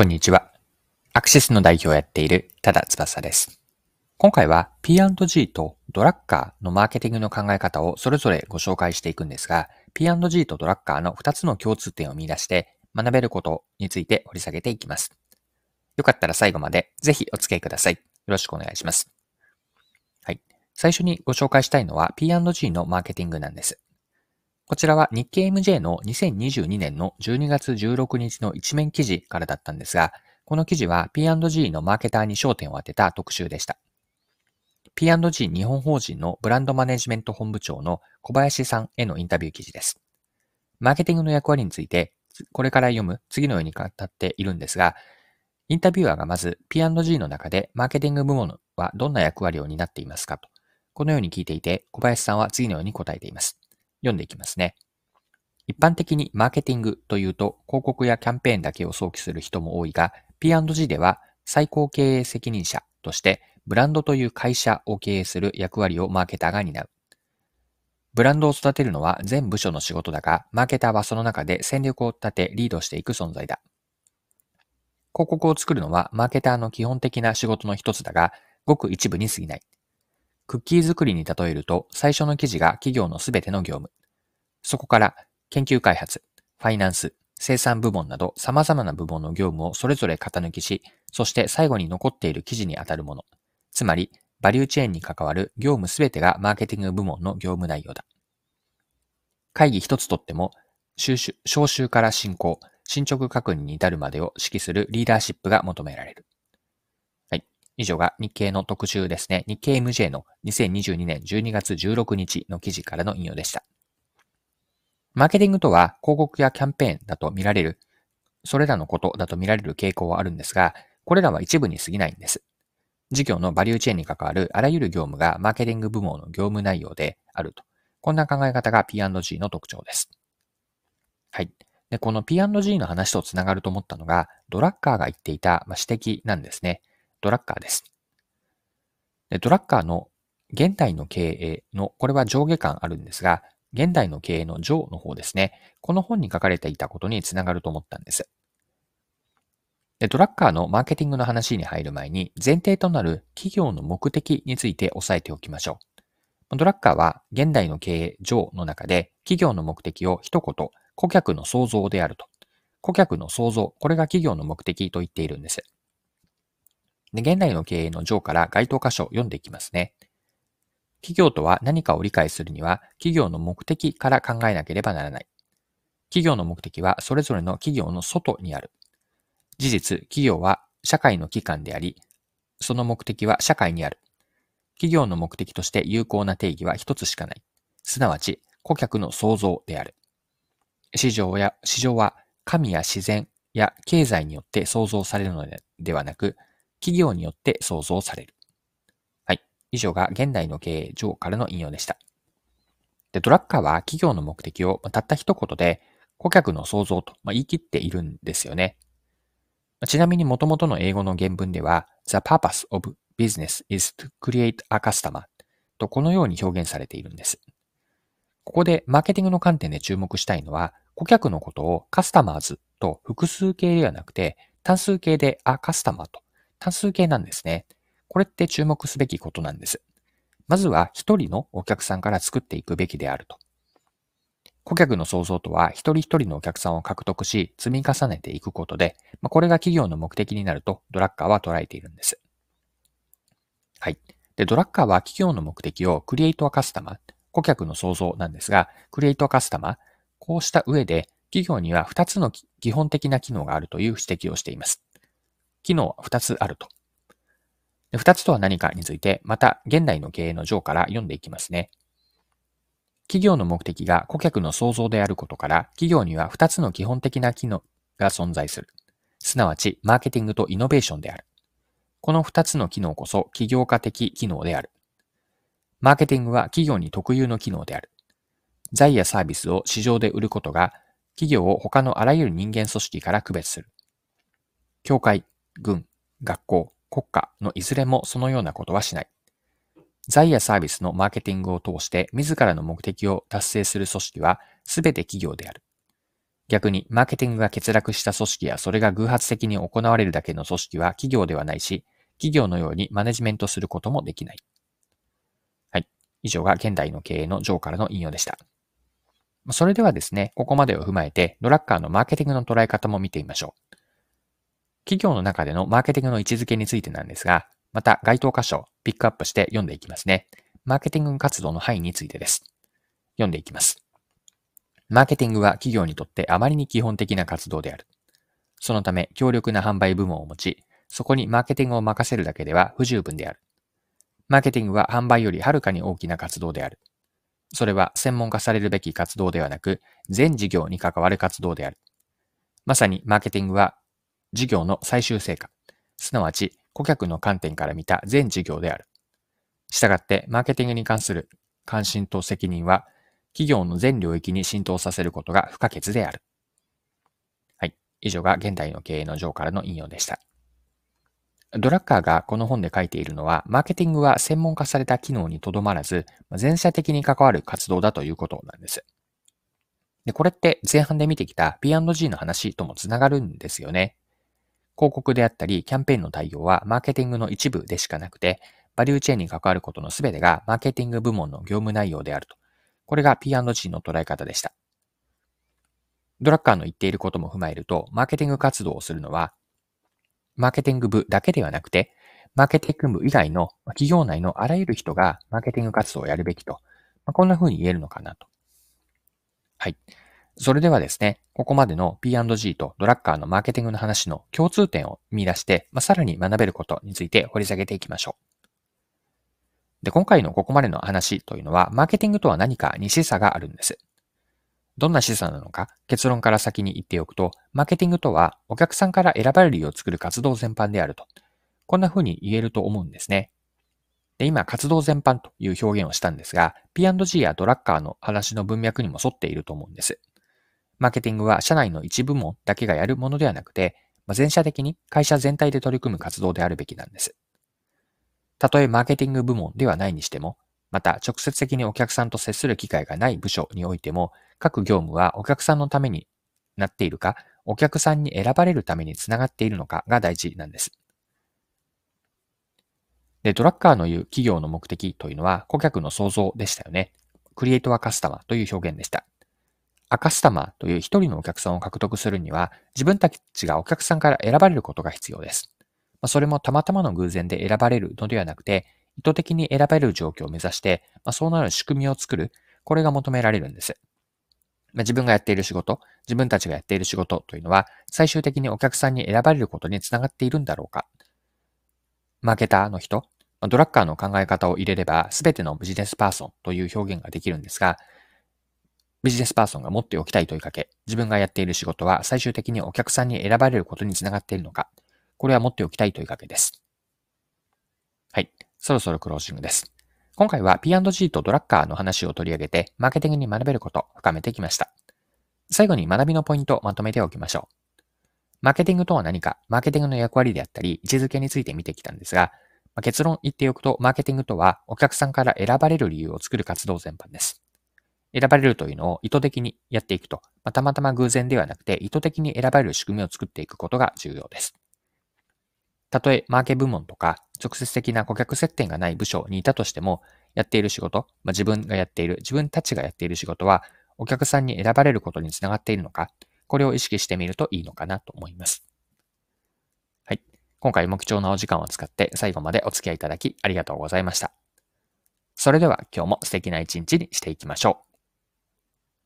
こんにちは。アクシスの代表をやっている多田翼です。今回は P&G とドラッカーのマーケティングの考え方をそれぞれご紹介していくんですが、P&G とドラッカーの2つの共通点を見出して学べることについて掘り下げていきます。よかったら最後までぜひお付き合いください。よろしくお願いします。はい。最初にご紹介したいのは P&G のマーケティングなんです。こちらは日経 MJ の2022年の12月16日の一面記事からだったんですが、この記事は P&G のマーケターに焦点を当てた特集でした。P&G 日本法人のブランドマネジメント本部長の小林さんへのインタビュー記事です。マーケティングの役割について、これから読む次のように語っているんですが、インタビュアーがまず P&G の中でマーケティング部門はどんな役割を担っていますかと、このように聞いていて、小林さんは次のように答えています。読んでいきますね。一般的にマーケティングというと広告やキャンペーンだけを想起する人も多いが、P&G では最高経営責任者としてブランドという会社を経営する役割をマーケターが担う。ブランドを育てるのは全部署の仕事だが、マーケターはその中で戦略を立てリードしていく存在だ。広告を作るのはマーケターの基本的な仕事の一つだが、ごく一部に過ぎない。クッキー作りに例えると、最初の記事が企業のすべての業務。そこから研究開発、ファイナンス、生産部門など様々な部門の業務をそれぞれ型抜きし、そして最後に残っている記事にあたるもの。つまり、バリューチェーンに関わる業務すべてがマーケティング部門の業務内容だ。会議一つとっても、収集招集から進行、進捗確認に至るまでを指揮するリーダーシップが求められる。以上が日経の特集ですね。日経 MJ の2022年12月16日の記事からの引用でした。マーケティングとは広告やキャンペーンだと見られる、それらのことだと見られる傾向はあるんですが、これらは一部に過ぎないんです。事業のバリューチェーンに関わるあらゆる業務がマーケティング部門の業務内容であると。こんな考え方が P&G の特徴です。はい。で、この P&G の話とつながると思ったのが、ドラッカーが言っていた指摘なんですね。ドラッカーです。でドラッカーの現代の経営の、これは上下感あるんですが、現代の経営の上の方ですね。この本に書かれていたことにつながると思ったんです。でドラッカーのマーケティングの話に入る前に、前提となる企業の目的について押さえておきましょう。ドラッカーは現代の経営上の中で企業の目的を一言、顧客の創造であると。顧客の創造、これが企業の目的と言っているんです。現代の経営の上から該当箇所を読んでいきますね。企業とは何かを理解するには、企業の目的から考えなければならない。企業の目的はそれぞれの企業の外にある。事実、企業は社会の機関であり、その目的は社会にある。企業の目的として有効な定義は一つしかない。すなわち、顧客の創造である。市場や、市場は神や自然や経済によって創造されるのではなく、企業によって創造される。はい。以上が現代の経営上からの引用でした。で、ドラッカーは企業の目的をたった一言で顧客の創造と言い切っているんですよね。ちなみに元々の英語の原文では The purpose of business is to create a customer とこのように表現されているんです。ここでマーケティングの観点で注目したいのは顧客のことをカスタマーズと複数形ではなくて単数形で a カスタマーと単数形なんですね。これって注目すべきことなんです。まずは一人のお客さんから作っていくべきであると。顧客の創造とは一人一人のお客さんを獲得し積み重ねていくことで、まこれが企業の目的になるとドラッカーは捉えているんです。はい。で、ドラッカーは企業の目的をクリエイトアカスタマー、顧客の創造なんですが、クリエイトアカスタマー、こうした上で企業には2つの基本的な機能があるという指摘をしています。機能は2つあると。2つとは何かについて、また現代の経営の上から読んでいきますね。企業の目的が顧客の創造であることから、企業には2つの基本的な機能が存在する。すなわち、マーケティングとイノベーションである。この2つの機能こそ企業家的機能である。マーケティングは企業に特有の機能である。財やサービスを市場で売ることが、企業を他のあらゆる人間組織から区別する。協会、軍、学校、国家のいずれもそのようなことはしない。財やサービスのマーケティングを通して自らの目的を達成する組織は全て企業である。逆に、マーケティングが欠落した組織やそれが偶発的に行われるだけの組織は企業ではないし、企業のようにマネジメントすることもできない。はい。以上が現代の経営の上からの引用でした。それではですね、ここまでを踏まえて、ドラッカーのマーケティングの捉え方も見てみましょう。企業の中でのマーケティングの位置づけについてなんですが、また該当箇所をピックアップして読んでいきますね。マーケティング活動の範囲についてです。読んでいきます。マーケティングは企業にとってあまりに基本的な活動である。そのため、強力な販売部門を持ち、そこにマーケティングを任せるだけでは不十分である。マーケティングは販売よりはるかに大きな活動である。それは専門化されるべき活動ではなく、全事業に関わる活動である。まさにマーケティングは事業の最終成果、すなわち顧客の観点から見た全事業である。したがって、マーケティングに関する関心と責任は、企業の全領域に浸透させることが不可欠である。はい。以上が現代の経営の上からの引用でした。ドラッカーがこの本で書いているのは、マーケティングは専門化された機能にとどまらず、全社的に関わる活動だということなんです。でこれって前半で見てきた P&G の話ともつながるんですよね。広告であったり、キャンペーンの対応はマーケティングの一部でしかなくて、バリューチェーンに関わることのすべてがマーケティング部門の業務内容であると。これが P&G の捉え方でした。ドラッカーの言っていることも踏まえると、マーケティング活動をするのは、マーケティング部だけではなくて、マーケティング部以外の企業内のあらゆる人がマーケティング活動をやるべきと、まあ、こんな風に言えるのかなと。はい。それではですね、ここまでの P&G とドラッカーのマーケティングの話の共通点を見出して、まあ、さらに学べることについて掘り下げていきましょう。で、今回のここまでの話というのは、マーケティングとは何かに示唆があるんです。どんな示唆なのか、結論から先に言っておくと、マーケティングとはお客さんから選ばれるよう作る活動全般であると。こんな風に言えると思うんですね。で、今、活動全般という表現をしたんですが、P&G やドラッカーの話の文脈にも沿っていると思うんです。マーケティングは社内の一部門だけがやるものではなくて、まあ、全社的に会社全体で取り組む活動であるべきなんです。たとえマーケティング部門ではないにしても、また直接的にお客さんと接する機会がない部署においても、各業務はお客さんのためになっているか、お客さんに選ばれるためにつながっているのかが大事なんです。で、ドラッカーの言う企業の目的というのは顧客の創造でしたよね。クリエイトはカスタマーという表現でした。アカスタマーという一人のお客さんを獲得するには、自分たちがお客さんから選ばれることが必要です。まあ、それもたまたまの偶然で選ばれるのではなくて、意図的に選ばれる状況を目指して、まあ、そうなる仕組みを作る、これが求められるんです。まあ、自分がやっている仕事、自分たちがやっている仕事というのは、最終的にお客さんに選ばれることにつながっているんだろうか。マーケターの人、ドラッカーの考え方を入れれば、すべてのビジネスパーソンという表現ができるんですが、ビジネスパーソンが持っておきたい問いかけ、自分がやっている仕事は最終的にお客さんに選ばれることにつながっているのか、これは持っておきたい問いかけです。はい。そろそろクロージングです。今回は P&G とドラッカーの話を取り上げて、マーケティングに学べること、深めてきました。最後に学びのポイントをまとめておきましょう。マーケティングとは何か、マーケティングの役割であったり、位置づけについて見てきたんですが、結論言っておくと、マーケティングとは、お客さんから選ばれる理由を作る活動全般です。選ばれるというのを意図的にやっていくと、まあ、たまたま偶然ではなくて意図的に選ばれる仕組みを作っていくことが重要です。たとえマーケ部門とか直接的な顧客接点がない部署にいたとしても、やっている仕事、まあ、自分がやっている、自分たちがやっている仕事は、お客さんに選ばれることにつながっているのか、これを意識してみるといいのかなと思います。はい。今回も貴重なお時間を使って最後までお付き合いいただきありがとうございました。それでは今日も素敵な一日にしていきましょう。